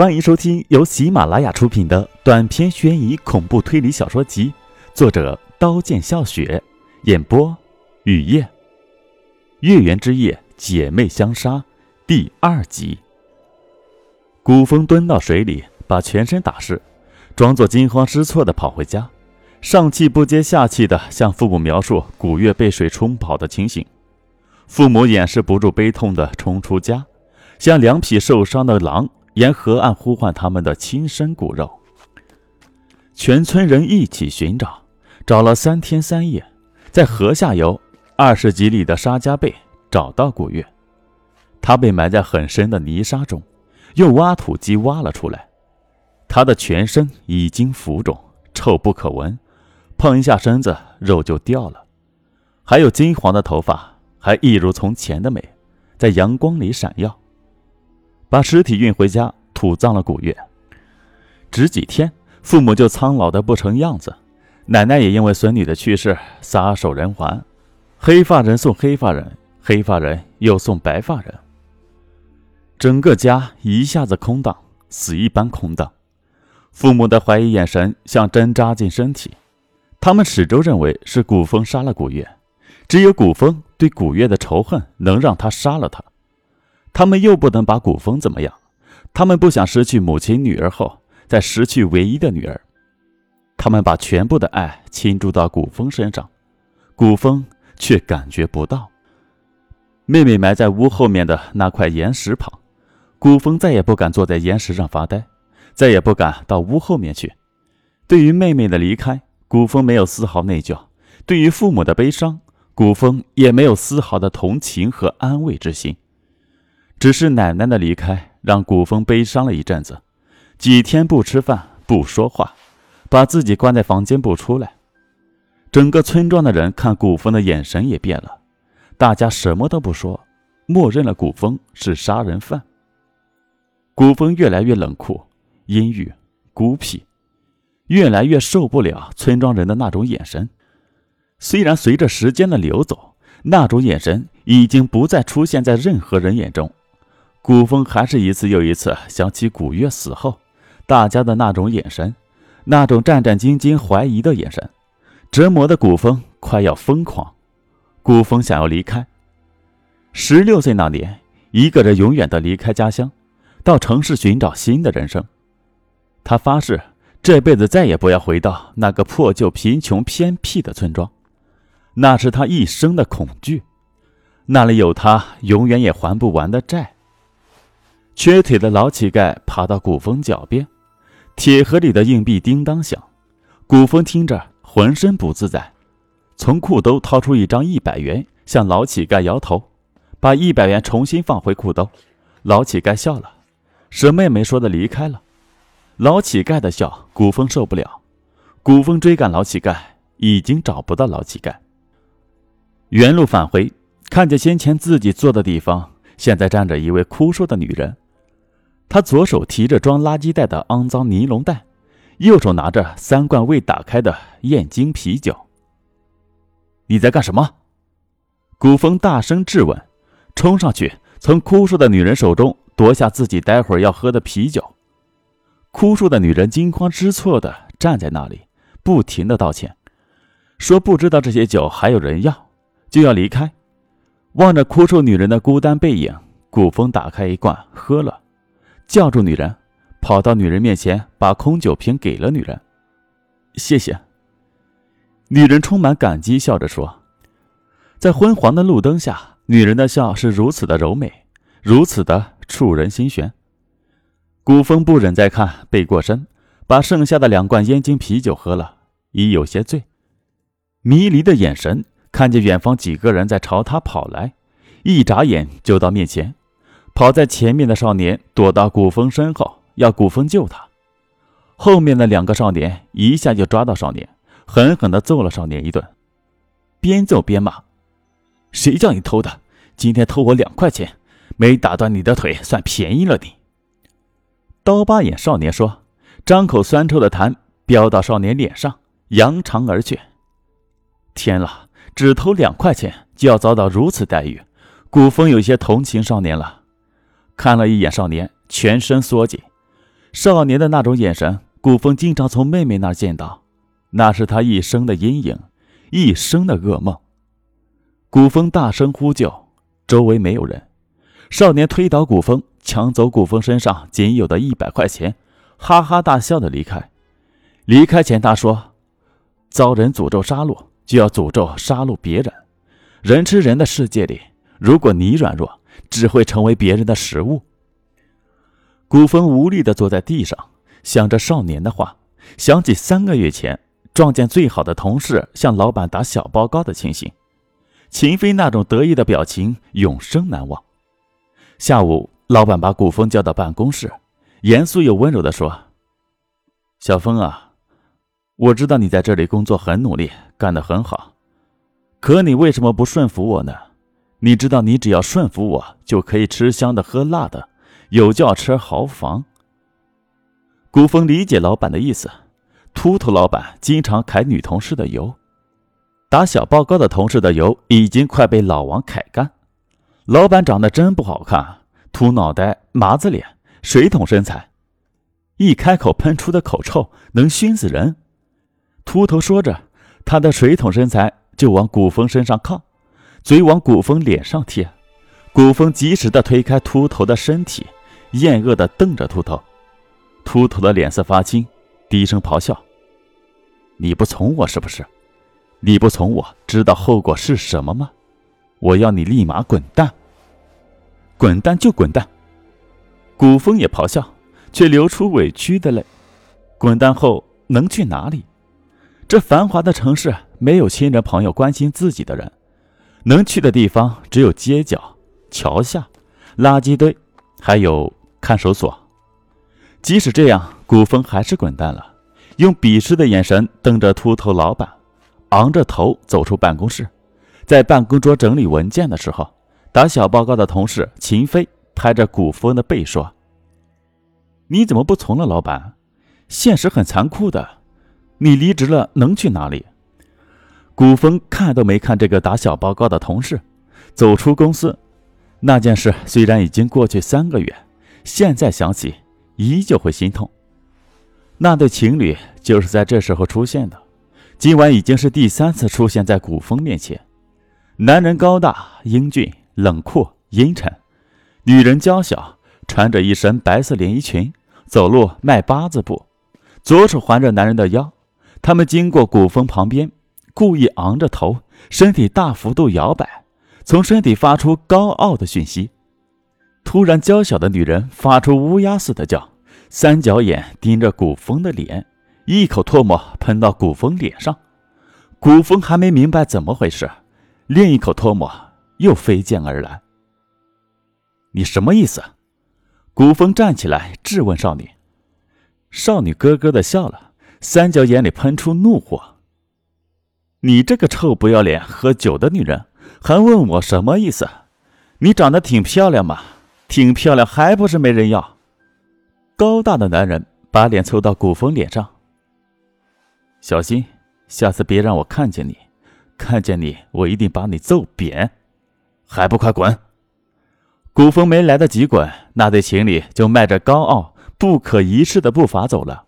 欢迎收听由喜马拉雅出品的短篇悬疑恐怖推理小说集，作者刀剑笑雪，演播雨夜。月圆之夜，姐妹相杀第二集。古风蹲到水里，把全身打湿，装作惊慌失措的跑回家，上气不接下气的向父母描述古月被水冲跑的情形。父母掩饰不住悲痛的冲出家，像两匹受伤的狼。沿河岸呼唤他们的亲生骨肉，全村人一起寻找，找了三天三夜，在河下游二十几里的沙家背找到古月，他被埋在很深的泥沙中，用挖土机挖了出来。他的全身已经浮肿，臭不可闻，碰一下身子肉就掉了，还有金黄的头发，还一如从前的美，在阳光里闪耀。把尸体运回家土葬了古月，只几天，父母就苍老的不成样子，奶奶也因为孙女的去世撒手人寰，黑发人送黑发人，黑发人又送白发人，整个家一下子空荡，死一般空荡。父母的怀疑眼神像针扎进身体，他们始终认为是古风杀了古月，只有古风对古月的仇恨能让他杀了他。他们又不能把古风怎么样，他们不想失去母亲、女儿后再失去唯一的女儿，他们把全部的爱倾注到古风身上，古风却感觉不到。妹妹埋在屋后面的那块岩石旁，古风再也不敢坐在岩石上发呆，再也不敢到屋后面去。对于妹妹的离开，古风没有丝毫内疚；对于父母的悲伤，古风也没有丝毫的同情和安慰之心。只是奶奶的离开让古风悲伤了一阵子，几天不吃饭不说话，把自己关在房间不出来。整个村庄的人看古风的眼神也变了，大家什么都不说，默认了古风是杀人犯。古风越来越冷酷、阴郁、孤僻，越来越受不了村庄人的那种眼神。虽然随着时间的流走，那种眼神已经不再出现在任何人眼中。古风还是一次又一次想起古月死后，大家的那种眼神，那种战战兢兢、怀疑的眼神，折磨的古风快要疯狂。古风想要离开。十六岁那年，一个人永远的离开家乡，到城市寻找新的人生。他发誓这辈子再也不要回到那个破旧、贫穷、偏僻的村庄，那是他一生的恐惧。那里有他永远也还不完的债。瘸腿的老乞丐爬到古风脚边，铁盒里的硬币叮当响。古风听着浑身不自在，从裤兜掏出一张一百元，向老乞丐摇头，把一百元重新放回裤兜。老乞丐笑了，什么也没说的离开了。老乞丐的笑，古风受不了。古风追赶老乞丐，已经找不到老乞丐。原路返回，看见先前自己坐的地方，现在站着一位枯瘦的女人。他左手提着装垃圾袋的肮脏尼龙袋，右手拿着三罐未打开的燕京啤酒。你在干什么？古风大声质问，冲上去从枯瘦的女人手中夺下自己待会儿要喝的啤酒。枯瘦的女人惊慌失措地站在那里，不停地道歉，说不知道这些酒还有人要，就要离开。望着枯瘦女人的孤单背影，古风打开一罐喝了。叫住女人，跑到女人面前，把空酒瓶给了女人。谢谢。女人充满感激，笑着说：“在昏黄的路灯下，女人的笑是如此的柔美，如此的触人心弦。”古风不忍再看，背过身，把剩下的两罐燕京啤酒喝了，已有些醉。迷离的眼神看见远方几个人在朝他跑来，一眨眼就到面前。跑在前面的少年躲到古风身后，要古风救他。后面的两个少年一下就抓到少年，狠狠地揍了少年一顿，边揍边骂：“谁叫你偷的？今天偷我两块钱，没打断你的腿算便宜了你。”刀疤眼少年说，张口酸臭的痰飙到少年脸上，扬长而去。天啦，只偷两块钱就要遭到如此待遇，古风有些同情少年了。看了一眼少年，全身缩紧，少年的那种眼神，古风经常从妹妹那儿见到，那是他一生的阴影，一生的噩梦。古风大声呼救，周围没有人。少年推倒古风，抢走古风身上仅有的一百块钱，哈哈大笑的离开。离开前，他说：“遭人诅咒杀戮，就要诅咒杀戮别人。人吃人的世界里，如果你软弱，只会成为别人的食物。”古风无力地坐在地上，想着少年的话，想起三个月前撞见最好的同事向老板打小报告的情形，秦飞那种得意的表情永生难忘。下午，老板把古风叫到办公室，严肃又温柔地说：“小峰啊，我知道你在这里工作很努力，干得很好，可你为什么不顺服我呢？你知道，你只要顺服我，就可以吃香的喝辣的。”有轿车豪房。古风理解老板的意思，秃头老板经常揩女同事的油，打小报告的同事的油已经快被老王揩干。老板长得真不好看，秃脑袋、麻子脸、水桶身材，一开口喷出的口臭能熏死人。秃头说着，他的水桶身材就往古风身上靠，嘴往古风脸上贴。古风及时的推开秃头的身体。厌恶的瞪着秃头，秃头的脸色发青，低声咆哮：“你不从我是不是？你不从我，知道后果是什么吗？我要你立马滚蛋！滚蛋就滚蛋！”古风也咆哮，却流出委屈的泪。滚蛋后能去哪里？这繁华的城市没有亲人朋友关心自己的人，能去的地方只有街角、桥下、垃圾堆，还有……看守所，即使这样，古风还是滚蛋了，用鄙视的眼神瞪着秃头老板，昂着头走出办公室。在办公桌整理文件的时候，打小报告的同事秦飞拍着古风的背说：“你怎么不从了，老板？现实很残酷的，你离职了能去哪里？”古风看都没看这个打小报告的同事，走出公司。那件事虽然已经过去三个月。现在想起，依旧会心痛。那对情侣就是在这时候出现的。今晚已经是第三次出现在古风面前。男人高大英俊、冷酷阴沉，女人娇小，穿着一身白色连衣裙，走路迈八字步，左手环着男人的腰。他们经过古风旁边，故意昂着头，身体大幅度摇摆，从身体发出高傲的讯息。突然，娇小的女人发出乌鸦似的叫，三角眼盯着古风的脸，一口唾沫喷到古风脸上。古风还没明白怎么回事，另一口唾沫又飞溅而来。你什么意思？古风站起来质问少女。少女咯咯的笑了，三角眼里喷出怒火：“你这个臭不要脸喝酒的女人，还问我什么意思？你长得挺漂亮嘛。”挺漂亮，还不是没人要？高大的男人把脸凑到古风脸上，小心，下次别让我看见你，看见你，我一定把你揍扁，还不快滚！古风没来得及滚，那对情侣就迈着高傲、不可一世的步伐走了。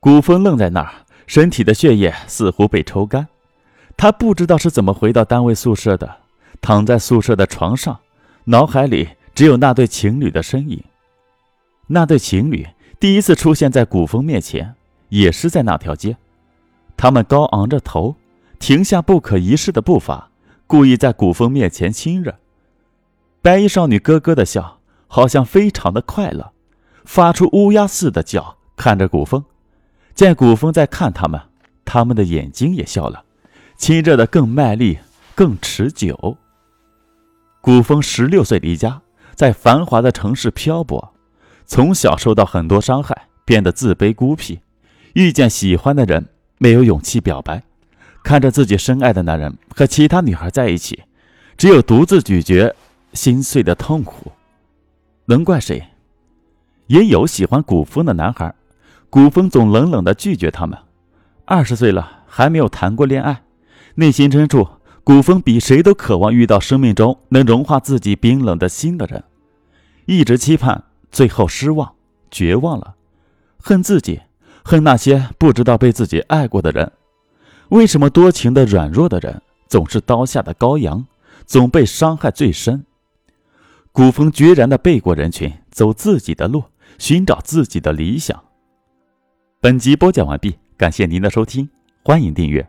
古风愣在那儿，身体的血液似乎被抽干，他不知道是怎么回到单位宿舍的，躺在宿舍的床上，脑海里。只有那对情侣的身影。那对情侣第一次出现在古风面前，也是在那条街。他们高昂着头，停下不可一世的步伐，故意在古风面前亲热。白衣少女咯咯的笑，好像非常的快乐，发出乌鸦似的叫，看着古风。见古风在看他们，他们的眼睛也笑了，亲热的更卖力，更持久。古风十六岁离家。在繁华的城市漂泊，从小受到很多伤害，变得自卑孤僻。遇见喜欢的人，没有勇气表白。看着自己深爱的男人和其他女孩在一起，只有独自咀嚼心碎的痛苦。能怪谁？也有喜欢古风的男孩，古风总冷冷的拒绝他们。二十岁了，还没有谈过恋爱，内心深处，古风比谁都渴望遇到生命中能融化自己冰冷的心的人。一直期盼，最后失望、绝望了。恨自己，恨那些不知道被自己爱过的人。为什么多情的软弱的人总是刀下的羔羊，总被伤害最深？古风决然的背过人群，走自己的路，寻找自己的理想。本集播讲完毕，感谢您的收听，欢迎订阅。